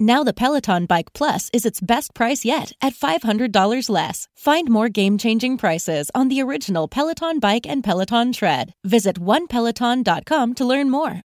Now the Peloton Bike Plus is its best price yet at $500 less. Find more game-changing prices on the original Peloton Bike and Peloton Tread. Visit onepeloton.com to learn more.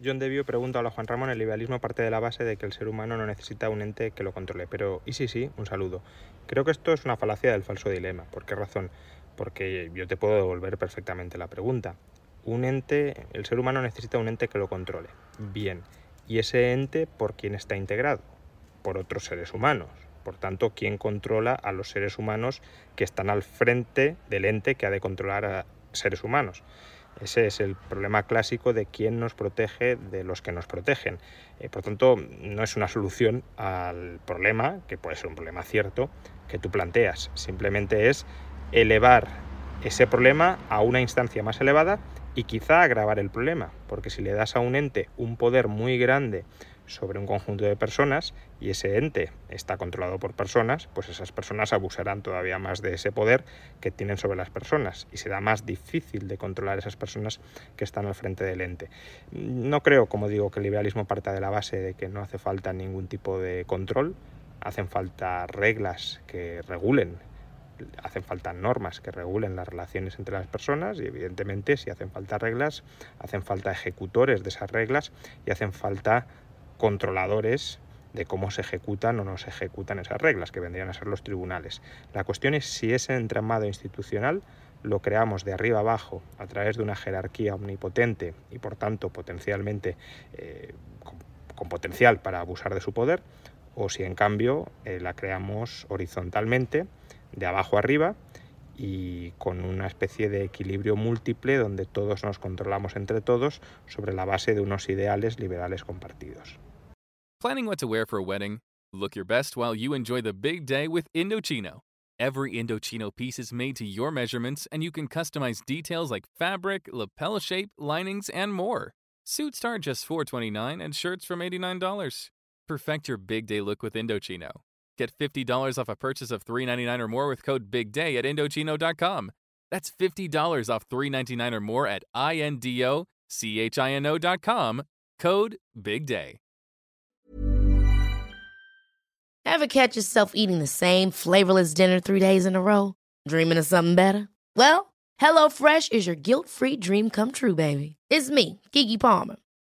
John Devio pregunta a Juan Ramón, el liberalismo parte de la base de que el ser humano no necesita un ente que lo controle, pero ¿y sí sí? Un saludo. Creo que esto es una falacia del falso dilema. ¿Por qué razón? Porque yo te puedo devolver perfectamente la pregunta. Un ente, el ser humano necesita un ente que lo controle. Bien y ese ente por quién está integrado, por otros seres humanos. Por tanto, ¿quién controla a los seres humanos que están al frente del ente que ha de controlar a seres humanos? Ese es el problema clásico de quién nos protege de los que nos protegen. Eh, por tanto, no es una solución al problema, que puede ser un problema cierto, que tú planteas. Simplemente es elevar ese problema a una instancia más elevada y quizá agravar el problema, porque si le das a un ente un poder muy grande sobre un conjunto de personas y ese ente está controlado por personas, pues esas personas abusarán todavía más de ese poder que tienen sobre las personas y será más difícil de controlar esas personas que están al frente del ente. No creo, como digo, que el liberalismo parta de la base de que no hace falta ningún tipo de control, hacen falta reglas que regulen hacen falta normas que regulen las relaciones entre las personas y evidentemente si hacen falta reglas, hacen falta ejecutores de esas reglas y hacen falta controladores de cómo se ejecutan o no se ejecutan esas reglas, que vendrían a ser los tribunales. La cuestión es si ese entramado institucional lo creamos de arriba abajo a través de una jerarquía omnipotente y por tanto potencialmente eh, con, potencial para abusar de su poder, o si en cambio eh, la creamos horizontalmente de abajo arriba y con una especie de equilibrio múltiple donde todos nos controlamos entre todos sobre la base de unos ideales liberales compartidos. Planning what to wear for a wedding? Look your best while you enjoy the big day with Indochino. Every Indochino piece is made to your measurements and you can customize details like fabric, lapel shape, linings, and more. Suits start just $4.29 and shirts from $89. Perfect your big day look with Indochino. Get $50 off a purchase of $3.99 or more with code BIGDAY at Indochino.com. That's $50 off $3.99 or more at INDOCHINO.com. Code BIGDAY. Ever catch yourself eating the same flavorless dinner three days in a row? Dreaming of something better? Well, HelloFresh is your guilt free dream come true, baby. It's me, Keke Palmer.